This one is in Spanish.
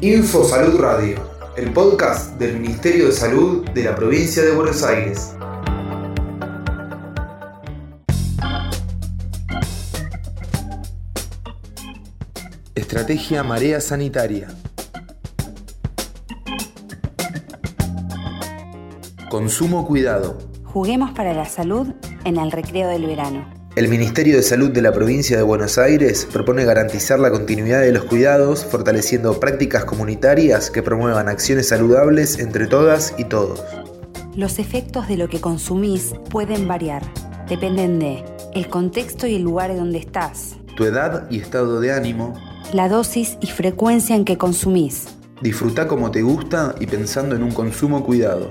Info Salud Radio, el podcast del Ministerio de Salud de la provincia de Buenos Aires. Estrategia Marea Sanitaria. Consumo cuidado. Juguemos para la salud en el recreo del verano. El Ministerio de Salud de la provincia de Buenos Aires propone garantizar la continuidad de los cuidados, fortaleciendo prácticas comunitarias que promuevan acciones saludables entre todas y todos. Los efectos de lo que consumís pueden variar. Dependen de el contexto y el lugar donde estás, tu edad y estado de ánimo, la dosis y frecuencia en que consumís. Disfruta como te gusta y pensando en un consumo cuidado.